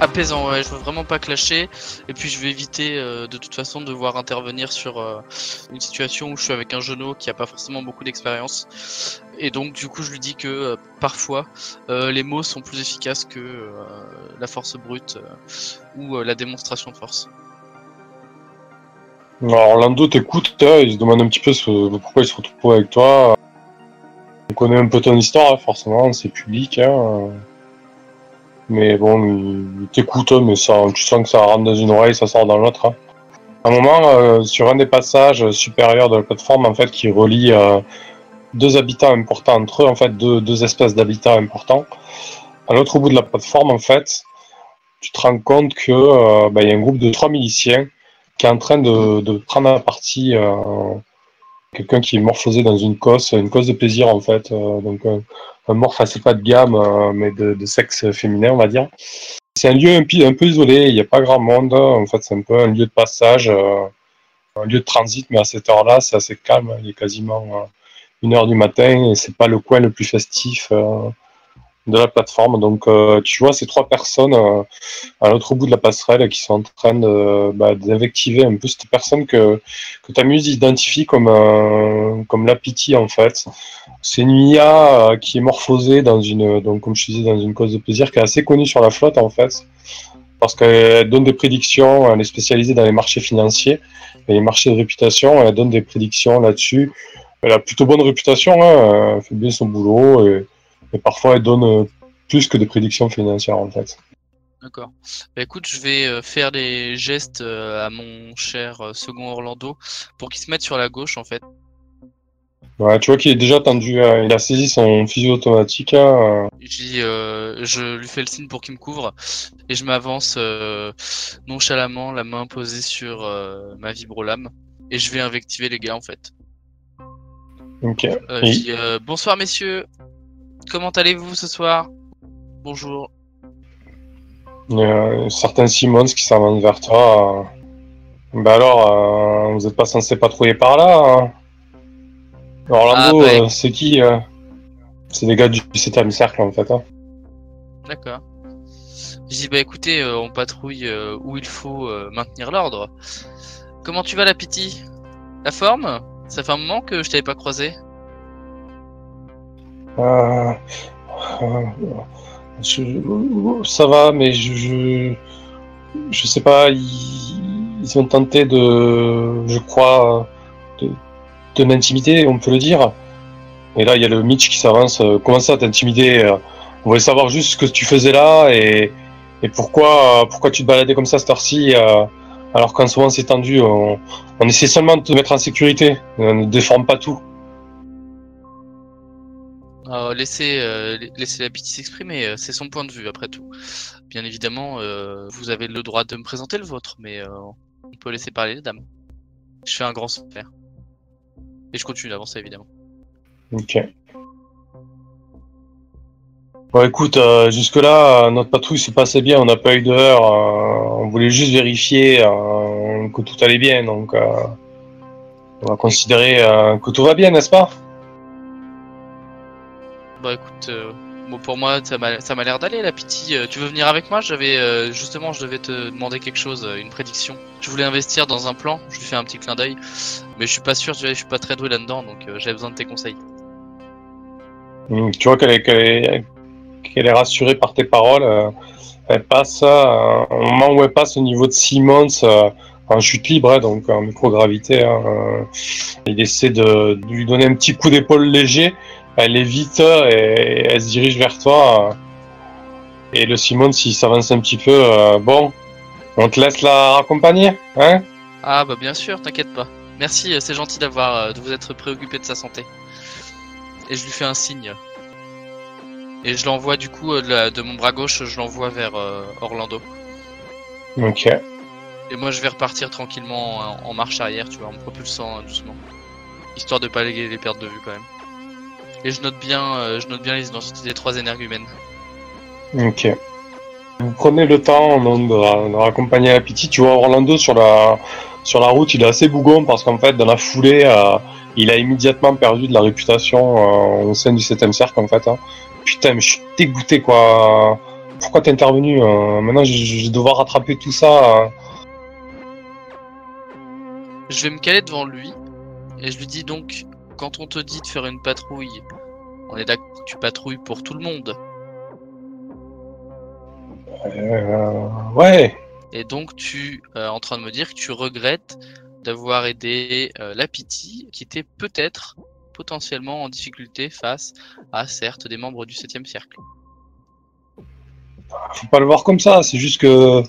apaisant, ouais, je veux vraiment pas clasher. Et puis je vais éviter euh, de toute façon de devoir intervenir sur euh, une situation où je suis avec un genou qui a pas forcément beaucoup d'expérience. Et donc du coup je lui dis que euh, parfois les mots sont plus efficaces que la force brute ou la démonstration de force. Alors Orlando t'écoute, hein, il se demande un petit peu pourquoi il se retrouve avec toi. On connaît un peu ton histoire, hein, forcément, c'est public. Hein. Mais bon, il t'écoute, mais ça, tu sens que ça rentre dans une oreille, ça sort dans l'autre. Hein. À un moment, euh, sur un des passages supérieurs de la plateforme, en fait, qui relie euh, deux habitats importants entre eux, en fait, deux, deux espèces d'habitats importants, à l'autre bout de la plateforme, en fait, tu te rends compte que euh, bah, y a un groupe de trois miliciens qui est en train de, prendre à partie quelqu'un qui est morphosé dans une cause, une cause de plaisir en fait. Morph assez pas de gamme, euh, mais de, sexe féminin, on va dire. C'est un lieu un, un peu isolé, il n'y a pas grand monde. En fait, c'est un peu un lieu de passage, euh, un lieu de transit, mais à cette heure-là, c'est assez calme. Il est quasiment euh, une heure du matin et c'est pas le coin le plus festif de la plateforme. Donc, euh, tu vois ces trois personnes euh, à l'autre bout de la passerelle qui sont en train bah, d'invectiver un peu cette personne que que Tamus identifie comme euh, comme en fait. C'est une IA qui est morphosée dans une donc comme je disais dans une cause de plaisir qui est assez connue sur la flotte en fait parce qu'elle donne des prédictions, elle est spécialisée dans les marchés financiers et les marchés de réputation, elle donne des prédictions là-dessus. Elle a plutôt bonne réputation, hein, elle fait bien son boulot et et parfois elle donne euh, plus que des prédictions financières en fait. D'accord. Bah, écoute, je vais euh, faire des gestes euh, à mon cher second Orlando pour qu'il se mette sur la gauche en fait. Ouais, tu vois qu'il est déjà tendu, il a saisi son fusil automatique. Hein, je lui fais le signe pour qu'il me couvre et je m'avance nonchalamment, la main posée sur ma vibrolame et je vais invectiver les gars en fait. Ok. bonsoir messieurs, Comment allez-vous ce soir? Bonjour. A certains Simons qui s'avancent vers toi. Bah alors, euh, vous n'êtes pas censé patrouiller par là hein? Orlando, ah, bah, euh, c'est qui euh? C'est des gars du 7 cercle en fait. Hein. D'accord. Je dis bah écoutez, on patrouille où il faut maintenir l'ordre. Comment tu vas la pitié La forme? Ça fait un moment que je t'avais pas croisé. Euh, ça va, mais je, je, sais pas. Ils, ont tenté de, je crois, de, de m'intimider, on peut le dire. Et là, il y a le Mitch qui s'avance. Euh, comment ça, t'intimider euh, On voulait savoir juste ce que tu faisais là et, et pourquoi, pourquoi tu te baladais comme ça cette heure-ci, alors qu'en ce moment c'est tendu. On, on, essaie seulement de te mettre en sécurité. On ne déforme pas tout. Euh, laissez, euh, laissez la pitié s'exprimer, euh, c'est son point de vue après tout. Bien évidemment, vous avez le droit de me présenter le vôtre, mais on peut laisser parler les dames. Je fais un grand sourire. Et je continue d'avancer évidemment. Ok. Bon écoute, jusque-là, notre patrouille se passait bien, on n'a pas eu d'heure, on voulait juste vérifier que tout allait bien, donc on va considérer que tout va bien, n'est-ce pas? Bah écoute, euh, bon, pour moi ça m'a l'air d'aller la pitié. Euh, tu veux venir avec moi? J'avais euh, justement, je devais te demander quelque chose, une prédiction. Je voulais investir dans un plan. Je lui fais un petit clin d'œil, mais je suis pas sûr. Je suis pas très doué là-dedans, donc j'avais besoin de tes conseils. Tu vois qu'elle est, qu'elle est, rassurée par tes paroles. elle passe au moment où elle passe au niveau de Simmons en chute libre, hein, donc en microgravité. Hein, il essaie de, lui donner un petit coup d'épaule léger elle est vite et elle se dirige vers toi. Et le Simone, s'il s'avance un petit peu, euh, bon, on te laisse la raccompagner, hein Ah bah bien sûr, t'inquiète pas. Merci, euh, c'est gentil d'avoir euh, de vous être préoccupé de sa santé. Et je lui fais un signe. Et je l'envoie du coup de, mon bras gauche, je l'envoie vers Orlando. Ok. Et moi je vais repartir tranquillement en, marche arrière, tu vois, en me propulsant doucement. Histoire de pas les, les perdre de vue quand même. Et je note bien, euh, je note bien les identités des trois énergumènes. Ok. Vous prenez le temps de, raccompagner la petite. Tu vois Orlando sur la sur la route, il est assez bougon parce qu'en fait, dans la foulée, euh, il a immédiatement perdu de la réputation euh, au sein du 7 cercle en fait. Hein. Putain, mais je suis dégoûté quoi. pourquoi t'es intervenu euh, Maintenant, je, je vais devoir rattraper tout ça. Je vais me caler devant lui et je lui dis donc quand on te dit de faire une patrouille, on est d'accord que tu patrouilles pour tout le monde. Euh, ouais. Et donc tu es en train de me dire que tu regrettes d'avoir aidé euh, la Pity qui était peut-être potentiellement en difficulté face à certes des membres du 7 cercle. faut pas le voir comme ça. C'est juste que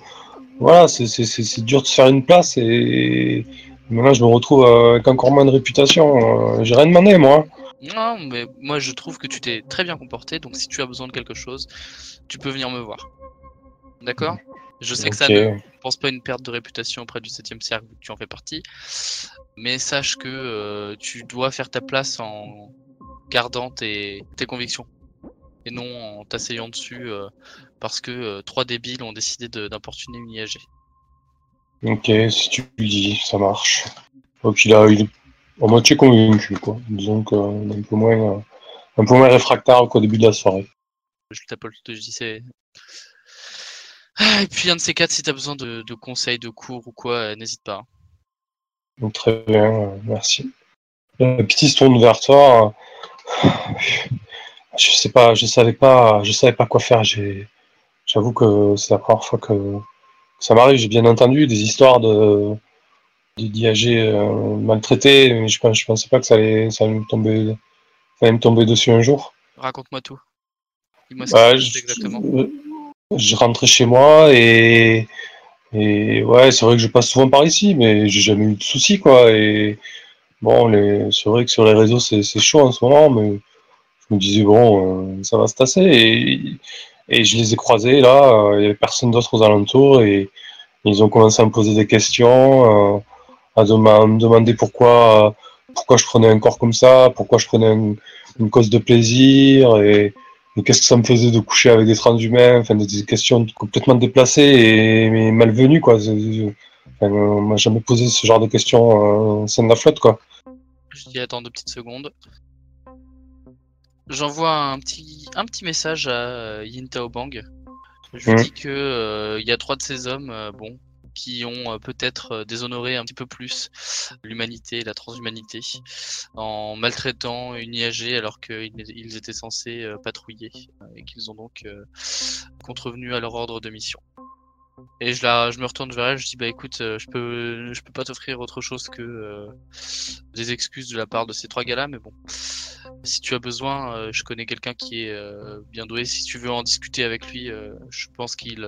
voilà, c'est dur de se faire une place et maintenant je me retrouve euh, avec encore moins de réputation. Euh, J'ai rien demandé moi. Non, mais moi je trouve que tu t'es très bien comporté, donc si tu as besoin de quelque chose, tu peux venir me voir. D'accord? Je sais que ça ne pense pas une perte de réputation auprès du 7 cercle, tu en fais partie, mais sache que euh, tu dois faire ta place en gardant tes, tes convictions, et non en t'asseyant dessus euh, parce que euh, trois débiles ont décidé d'importuner une IAG. Ok, si tu le dis, ça marche. Donc il a, il est à moitié convaincu quoi. Disons qu'il est un peu moins, euh, un peu moins réfractaire qu'au début de la soirée. Je t'appelle, je dis c'est. Ah, Et puis un de ces quatre, si t'as besoin de, de conseils, de cours ou quoi, euh, n'hésite pas. hein. Donc, très bien, euh, merci. La petite se tourne vers toi. euh, Je sais pas, je savais pas, je savais pas quoi faire. J'avoue que c'est la première fois que ça m'arrive. J'ai bien entendu des histoires de d'IAG euh, maltraités, mais je, pense- je pensais pas que ça allait, ça allait me tomber, ça allait me tomber dessus un jour. Raconte-moi tout. Dis-moi ce Bah, je, exactement. je rentrais chez moi et, et ouais, c'est vrai que je passe souvent par ici, mais j'ai jamais eu de soucis, quoi. Et bon, les, c'est vrai que sur les réseaux, c'est, c'est chaud en ce moment, mais je me disais, bon, euh, ça va se tasser. Et, et je les ai croisés là, euh, il y avait personne d'autre aux alentours et ils ont commencé à me poser des questions, euh, à, me demander pourquoi, pourquoi je prenais un corps comme ça, pourquoi je prenais un- une cause de plaisir et, qu'est-ce que ça me faisait de coucher avec des transhumains, enfin des, questions complètement déplacées et malvenues quoi. Enfin, on m'a jamais posé ce genre de questions euh, scène de la flotte quoi. Je dis attends deux petites secondes. J'envoie un petit, un petit message à euh, Yin Tao Bang. Je lui dis que euh, il y a trois de ces hommes, euh, bon, qui ont euh, peut-être déshonoré un petit peu plus l'humanité, la transhumanité, en maltraitant une IAG alors qu'ils ils étaient censés patrouiller et qu'ils ont donc contrevenu à leur ordre de mission. Et je, la, je me retourne vers elle, je dis bah écoute, euh, je peux, je peux pas t'offrir autre chose que euh, des excuses de la part de ces trois gars-là, mais bon, si tu as besoin, euh, je connais quelqu'un qui est euh, bien doué. Si tu veux en discuter avec lui, euh, je pense qu'il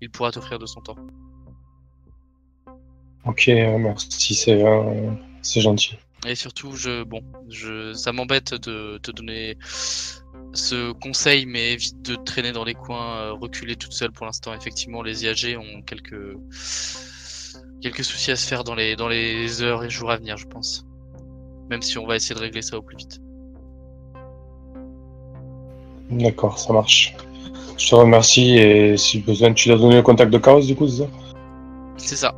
il pourra t'offrir de son temps. Ok, merci, c'est c'est gentil. Et surtout, je, bon, je, ça m'embête de te donner ce conseil, mais évite de traîner dans les coins, euh, reculer toute seule pour l'instant. Effectivement, les IAG ont quelques quelques soucis à se faire dans les dans les heures et jours à venir, je pense. Même si on va essayer de régler ça au plus vite. D'accord, ça marche. Je te remercie et si besoin, tu l'as donné le contact de Chaos du coup, c'est ça? C'est ça.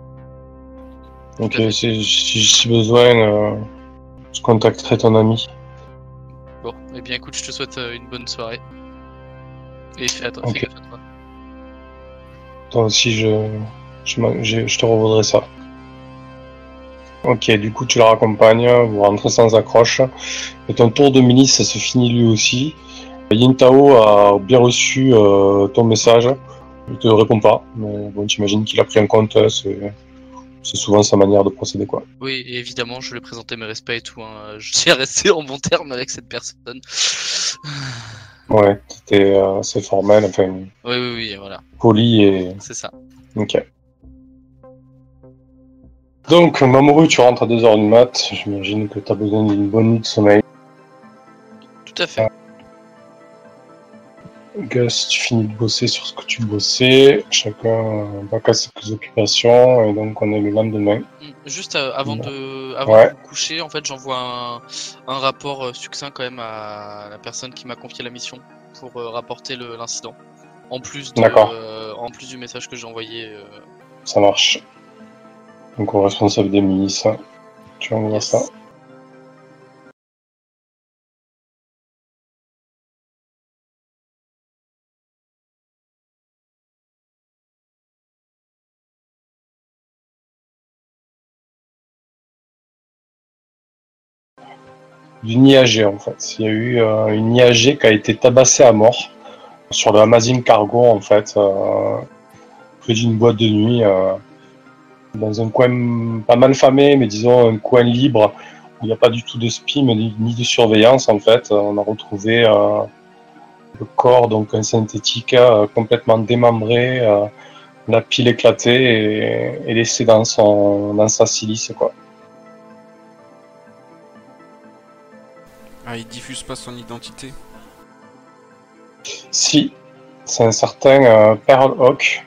Ok, si, si besoin, euh, je contacterai ton ami. Bon, eh bien écoute, je te souhaite euh, une bonne soirée. Et fais, att- Ok. fais gaffe à toi. Toi aussi, je, je, m'en- je, je te revaudrai ça. Ok, du coup, tu la raccompagnes, vous rentrez sans accroche. Et ton tour de milice, ça se finit lui aussi. Yintao a bien reçu euh, ton message. Il te répond pas, mais bon, t'imagines qu'il a pris en compte, euh, c'est c'est souvent sa manière de procéder, quoi. Oui, et évidemment, je lui ai présenté mes respects et tout. hein. Je tiens à rester en bon terme avec cette personne. Ouais, c'était euh, assez formel, enfin, Oui, oui, oui, voilà, poli et... c'est ça. Ok. Donc, Mamoru, tu rentres à 2h du mat. J'imagine que tu as besoin d'une bonne nuit de sommeil. Tout à fait. Gus, tu finis de bosser sur ce que tu bossais. Chacun va à ses occupations. Et donc, on est le lendemain. Mm, Juste euh, avant de, avant Ouais. de vous coucher, en fait, j'envoie un, un rapport euh, succinct quand même à la personne qui m'a confié la mission pour euh, rapporter l'incident. En plus de, euh, en plus du message que j'ai envoyé. euh, Ça marche. Donc, au responsable des milices, tu envoies yes. ça. D'une IAG en fait. Il y a eu euh, une IAG qui a été tabassée à mort sur le Amazon Cargo en fait, euh, d'une boîte de nuit, euh, dans un coin pas mal famé, mais disons un coin libre où il n'y a pas du tout de spie ni, de surveillance en fait. On a retrouvé euh, le corps, donc un synthétique complètement démembré, la pile éclatée et, et laissé dans, son, dans sa silice quoi. Ah, il diffuse pas son identité. Si, c'est un certain euh, Pearl Hawk.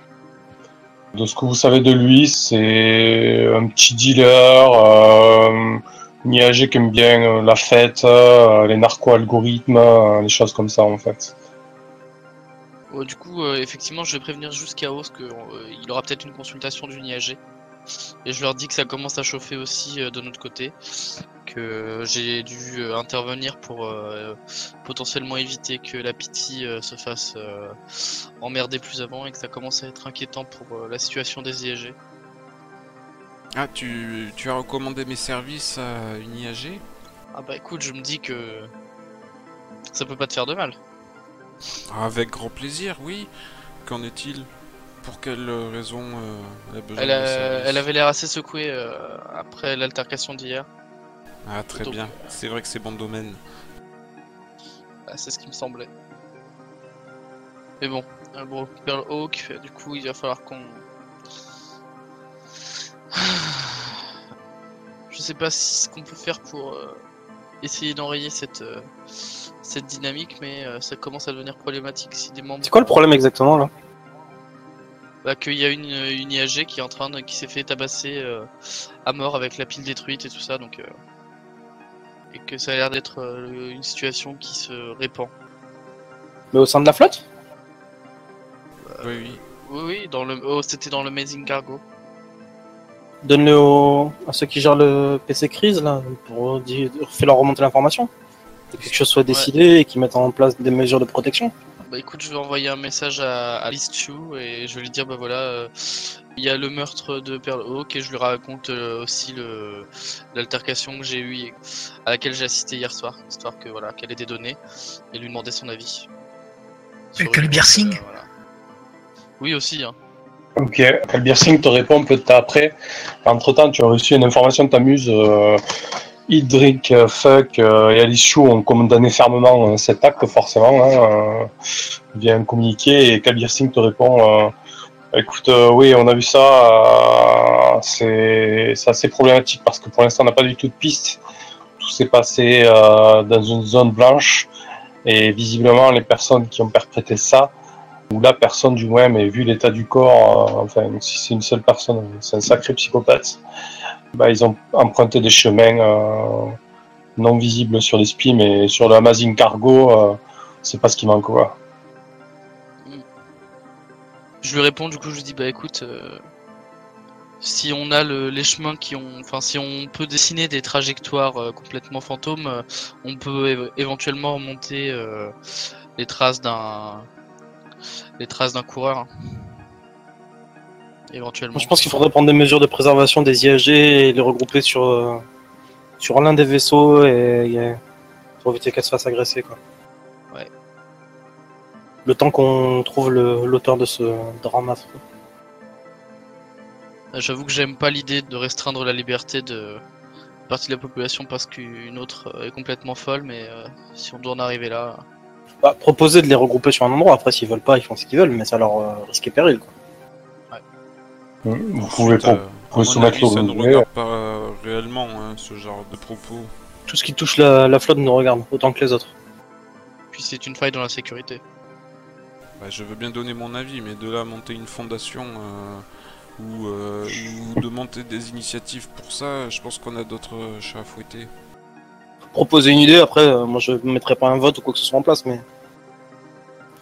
De ce que vous savez de lui, c'est un petit dealer, euh, une IAG qui aime bien euh, la fête, euh, les narco-algorithmes, euh, les choses comme ça en fait. Ouais, du coup, euh, effectivement, je vais prévenir juste Chaos qu'il aura peut-être une consultation d'une IAG. Et je leur dis que ça commence à chauffer aussi euh, de notre côté, que j'ai dû euh, intervenir pour euh, potentiellement éviter que la pitié euh, se fasse euh, emmerder plus avant et que ça commence à être inquiétant pour euh, la situation des IAG. Ah, tu, tu as recommandé mes services à une IAG Ah bah écoute, je me dis que ça peut pas te faire de mal. Avec grand plaisir, oui. Qu'en est-il? Pour quelle raison euh, elle a besoin Elle, de mes a- services? elle avait l'air assez secouée euh, après l'altercation d'hier. Ah, très Donc, bien. euh, C'est vrai que c'est bon domaine. Bah, c'est ce qui me semblait. Mais bon, euh, bon, Pearl Hawk, du coup, il va falloir qu'on. Je sais pas si ce qu'on peut faire pour euh, essayer d'enrayer cette euh, cette dynamique, mais euh, ça commence à devenir problématique si des membres. C'est quoi le problème exactement là? Bah, qu'il y a une, une IAG qui est en train de, qui s'est fait tabasser euh, à mort avec la pile détruite et tout ça, donc euh, et que ça a l'air d'être euh, une situation qui se répand. Mais au sein de la flotte? Oui, oui. Oui, oui, dans le, oh, c'était dans le Amazing Cargo. Donne-le au- à ceux qui gèrent le PC crise là, pour dire, faire leur remonter l'information. Que quelque chose soit décidé et qu'ils mettent en place des mesures de protection. Bah écoute, je vais envoyer un message à, à Liz Chu et je vais lui dire bah voilà, euh, il y a le meurtre de Pearl Hawk et je lui raconte euh, aussi le l'altercation que j'ai eue et- à laquelle j'ai assisté hier soir, histoire que voilà qu'elle ait des données et lui demander son avis. Sur que le piercing euh, voilà. Oui aussi. Hein. Ok, Albert Singh te répond un peu de temps après. Entre temps, tu as reçu une information de ta muse. Hydric, euh, Fuck euh, et Alice Chou ont condamné fermement euh, cet acte, forcément, hein, via un. Et Kabir Singh te répond euh, Écoute, oui, on a vu ça. c'est assez problématique parce que pour l'instant, on n'a pas du tout de piste. Tout s'est passé dans une zone blanche. Et visiblement, les personnes qui ont perpétré ça ou la personne du moins, mais vu l'état du corps, enfin si c'est une seule personne, c'est un sacré psychopathe, bah, ils ont emprunté des chemins euh, non visibles sur les spies, mais sur le Amazing Cargo, euh, c'est pas ce qui manque quoi. Je lui réponds du coup, je lui dis bah écoute, euh, si on a le- les chemins qui ont, enfin si on peut dessiner des trajectoires complètement fantômes, on peut éve- éventuellement remonter les traces d'un, les traces d'un coureur. Éventuellement. Je pense qu'il faudrait prendre des mesures de préservation des IAG et les regrouper sur, euh, sur l'un des vaisseaux et, et- pour éviter qu'elles se fassent agresser. Quoi. Ouais. Le temps qu'on trouve l'auteur de ce drame affreux. Euh, J'avoue que j'aime pas l'idée de restreindre la liberté de partie de la population parce qu'une autre euh, est complètement folle, mais euh, si on doit en arriver là, Bah, proposer de les regrouper sur un endroit, après s'ils veulent pas, ils font ce qu'ils veulent, mais ça leur euh, risque et péril. Quoi. Vous pouvez Ensuite, euh, mon soumettre avis, ça ne regarde pas euh, réellement hein, ce genre de propos. Tout ce qui touche la, la flotte nous regarde, autant que les autres. puis c'est une faille dans la sécurité. Bah, je veux bien donner mon avis, mais de là à monter une fondation euh, ou, euh, ou de monter des initiatives pour ça, je pense qu'on a d'autres euh, chats à fouetter. Proposer une idée, après, euh, moi je ne mettrai pas un vote ou quoi que ce soit en place, mais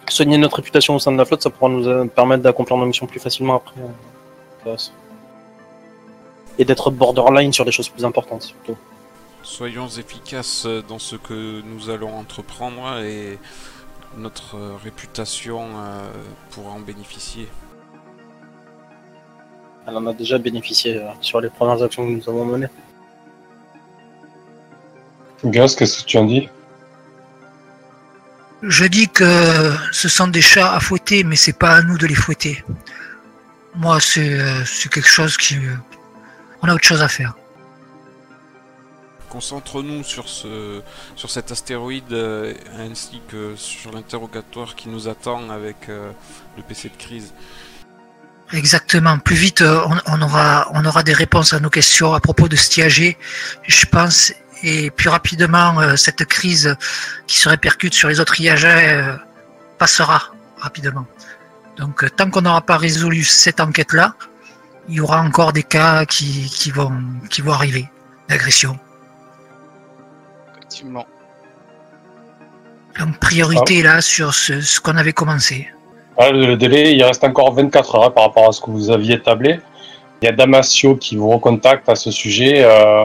soigner notre réputation au sein de la flotte, ça pourra nous euh, permettre d'accomplir nos missions plus facilement après. Et d'être borderline sur des choses plus importantes, surtout. Soyons efficaces dans ce que nous allons entreprendre et notre réputation euh, pourra en bénéficier. Elle en a déjà bénéficié euh, sur les premières actions que nous avons menées. Gus, qu'est-ce que tu en dis? Je dis que ce sont des chats à fouetter, mais c'est pas à nous de les fouetter. Moi, c'est euh, c'est quelque chose qui. euh, On a autre chose à faire. Concentre-nous sur ce sur cet astéroïde euh, ainsi que sur l'interrogatoire qui nous attend avec euh, le PC de crise. Exactement. Plus vite, euh, on, on aura, on aura des réponses à nos questions à propos de cet IAG, je pense, et plus rapidement, euh, cette crise qui se répercute sur les autres IAG euh, passera rapidement. Donc, euh, tant qu'on n'aura pas résolu cette enquête-là, il y aura encore des cas qui, qui vont, qui vont arriver d'agression. Effectivement. Donc, priorité là sur ce, ce qu'on avait commencé. Ah, le le délai, il reste encore 24 heures hein, par rapport à ce que vous aviez tablé. Il y a Damasio qui vous recontacte à ce sujet euh,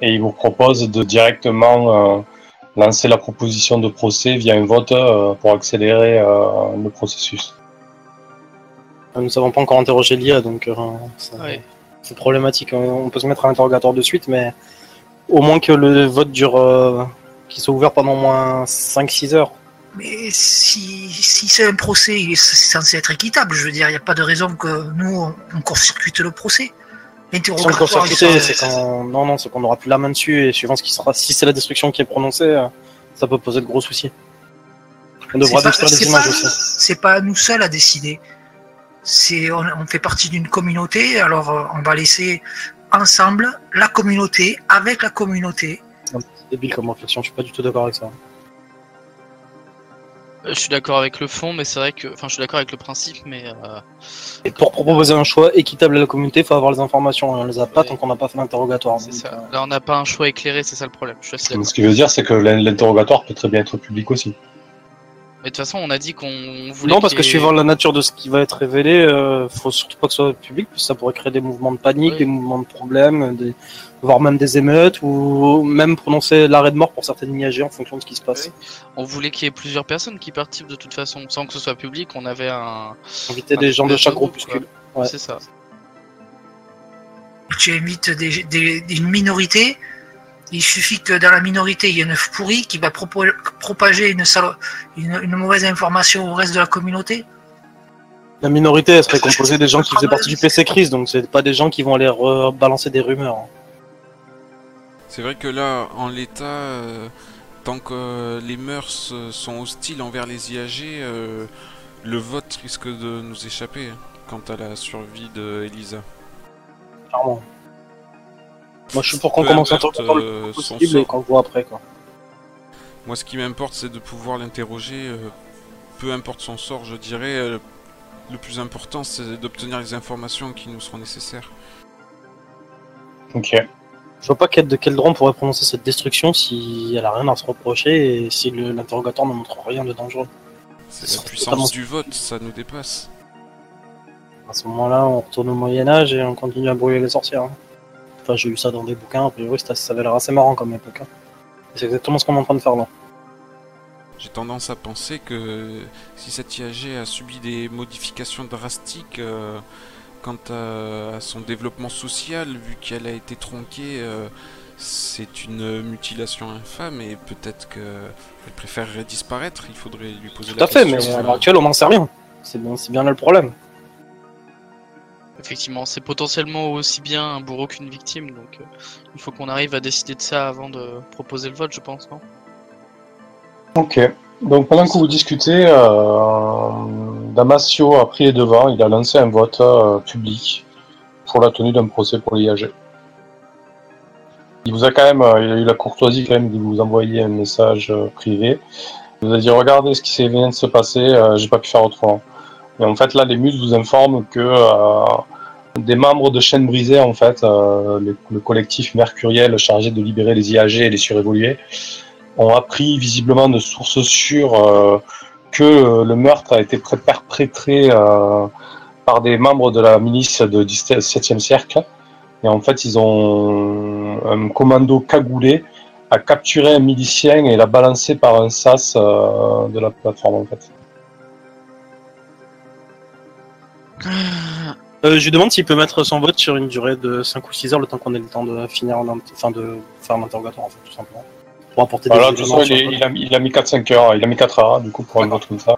et il vous propose de directement euh, lancer la proposition de procès via un vote euh, pour accélérer euh, le processus. Nous n'avons pas encore interrogé l'IA, donc euh, ça- Ouais. c'est problématique. On peut se mettre à l'interrogatoire de suite, mais au moins que le vote dure, euh, qu'il soit ouvert pendant au moins 5-6 heures. Mais si, si c'est un procès, il est censé être équitable. Je veux dire, il n'y a pas de raison que nous, on, on court-circuite le procès. Pas- c'est quand non non, c'est qu'on n'aura plus la main dessus et suivant ce qui sera, si c'est la destruction qui est prononcée, euh, ça peut poser de gros soucis. On devra détruire les c'est images aussi. C'est pas à nous seuls à décider. C'est, on, on fait partie d'une communauté, alors euh, on va laisser ensemble la communauté, avec la communauté. C'est débile comme réflexion. Je suis pas du tout d'accord avec ça. Je suis d'accord avec le fond, mais c'est vrai que. Enfin, je suis d'accord avec le principe, mais. euh, Et pour proposer un choix équitable à la communauté, il faut avoir les informations. On les a pas tant qu'on n'a pas fait l'interrogatoire. c'est Donc, ça. euh, Là, on n'a pas un choix éclairé, c'est ça le problème. Je suis assez d'accord. Ce qui veut dire, c'est que l'in- l'interrogatoire peut très bien être public aussi. Mais de toute façon, on a dit qu'on voulait. Non, parce que suivant la nature de ce qui va être révélé, euh, faut surtout pas que ce soit public, parce que ça pourrait créer des mouvements de panique, Oui. des mouvements de problèmes, des... voire même des émeutes, ou même prononcer l'arrêt de mort pour certaines IAG en fonction de ce qui se passe. On voulait qu'il y ait plusieurs personnes qui participent de toute façon, sans que ce soit public. On avait un. Inviter un des gens de chaque groupe, groupuscule. Ouais. C'est ça. Tu invites des, des- une minorité. Il suffit que dans la minorité, il y ait une pourrie qui va propager une, salo- une, une mauvaise information au reste de la communauté. La minorité, elle serait composée des gens qui faisaient partie du PC crise, donc c'est pas des gens qui vont aller rebalancer des rumeurs. hein. C'est vrai que là, en l'état, euh, tant que euh, les mœurs euh, sont hostiles envers les IAG, euh, le vote risque de nous échapper hein, quant à la survie de Elisa. Clairement. Moi, je suis pour qu'on commence à interroger le euh, plus possible et qu'on voit après, quoi. Moi, ce qui m'importe, c'est de pouvoir l'interroger, euh, peu importe son sort, je dirais. euh, le plus important, c'est d'obtenir les informations qui nous seront nécessaires. Ok. Je vois pas quel, de quel droit on pourrait prononcer cette destruction si elle a rien à se reprocher et si l'interrogatoire ne montre rien de dangereux. C'est la totalement- puissance du vote, ça nous dépasse. À ce moment-là, on retourne au Moyen-Âge et on continue à brûler les sorcières. hein. Enfin, j'ai eu ça dans des bouquins, a priori, ça, ça avait l'air assez marrant comme époque. hein. C'est exactement ce qu'on est en train de faire là. J'ai tendance à penser que si cette IAG a subi des modifications drastiques euh, quant à, à son développement social, vu qu'elle a été tronquée, euh, c'est une mutilation infâme et peut-être qu'elle préférerait disparaître. Il faudrait lui poser Tout la à fait, mais question. à l'heure actuelle, on n'en sait rien. C'est bien, c'est bien là le problème. Effectivement, c'est potentiellement aussi bien un bourreau qu'une victime, donc euh, il faut qu'on arrive à décider de ça avant de proposer le vote, je pense, non? Ok. Donc pendant que vous discutez, euh, Damasio a pris les devants. Il a lancé un vote euh, public pour la tenue d'un procès pour l'IAG. Il vous a quand même, eu la courtoisie quand même de vous envoyer un message privé. Il vous a dit regardez ce qui vient de se passer, j'ai pas pu faire autrement. Et en fait là, les muses vous informent que des membres de Chaîne Brisée, en fait, euh, le, le collectif Mercuriel chargé de libérer les IAG et les surévolués, ont appris visiblement de sources sûres euh, que euh, le meurtre a été perpétré par des membres de la milice de 17e siècle. Et en fait, ils ont un commando cagoulé a capturé un milicien et l'a balancé par un sas de la plateforme en fait. Euh, je lui demande s'il peut mettre son vote sur une durée de 5 ou 6 heures, le temps qu'on ait le temps de finir, en, enfin de faire un interrogatoire en fait, tout simplement. Pour apporter Voilà, de des façon, il, est- il a, il a mis 4-5 heures, il a mis 4 heures, du coup, pour un vote comme ça.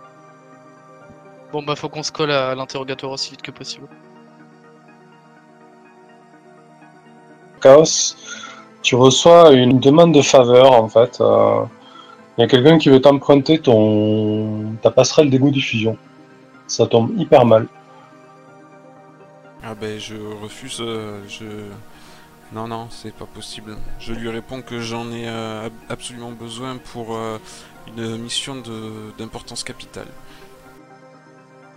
Bon bah faut qu'on se colle à l'interrogatoire aussi vite que possible. Chaos, tu reçois une demande de faveur, en fait. euh, Il y a quelqu'un qui veut t'emprunter ton ta passerelle d'égout diffusion. Ça tombe hyper mal. Ah ben je refuse, euh, je... Non, non, c'est pas possible. Je lui réponds que j'en ai euh, ab- absolument besoin pour euh, une mission d'importance capitale.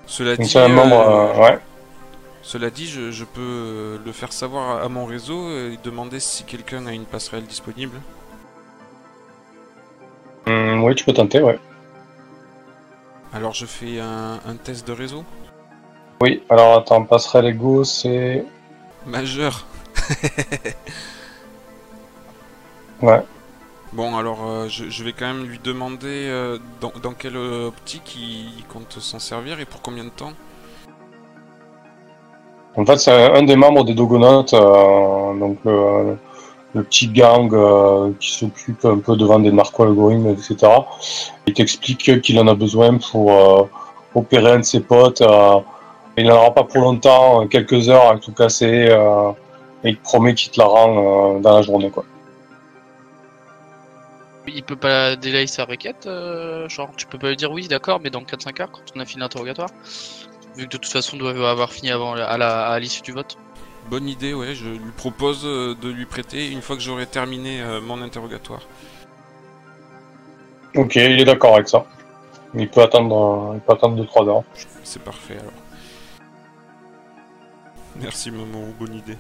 Cela dit, c'est un membre, euh, ouais. cela dit je, je peux le faire savoir à, mon réseau et demander si quelqu'un a une passerelle disponible. Hum, oui, tu peux tenter, ouais. Alors je fais un, un test de réseau Oui, alors attends, passerelle égo, c'est... majeur. Ouais. Bon, alors euh, je, je vais quand même lui demander euh, dans, dans quelle optique il, il compte s'en servir et pour combien de temps? En fait, c'est un des membres des Dogonautes, euh, donc le, le petit gang euh, qui s'occupe un peu de vendre des narco-algorithmes, etc. Il t'explique qu'il en a besoin pour euh, opérer un de ses potes. euh, il n'en aura pas pour longtemps, euh, quelques heures à tout casser, euh, et il te promet qu'il te la rend euh, dans la journée. Quoi. Il peut pas délai sa requête, euh, genre tu peux pas lui dire oui d'accord mais dans 4-5 heures quand on a fini l'interrogatoire Vu que de toute façon on doit avoir fini avant à la- à l'issue du vote. Bonne idée, ouais, je lui propose de lui prêter une fois que j'aurai terminé euh, mon interrogatoire. Ok, il est d'accord avec ça. Il peut attendre, il peut attendre 2-3 heures. C'est parfait alors. Merci maman, bonne idée.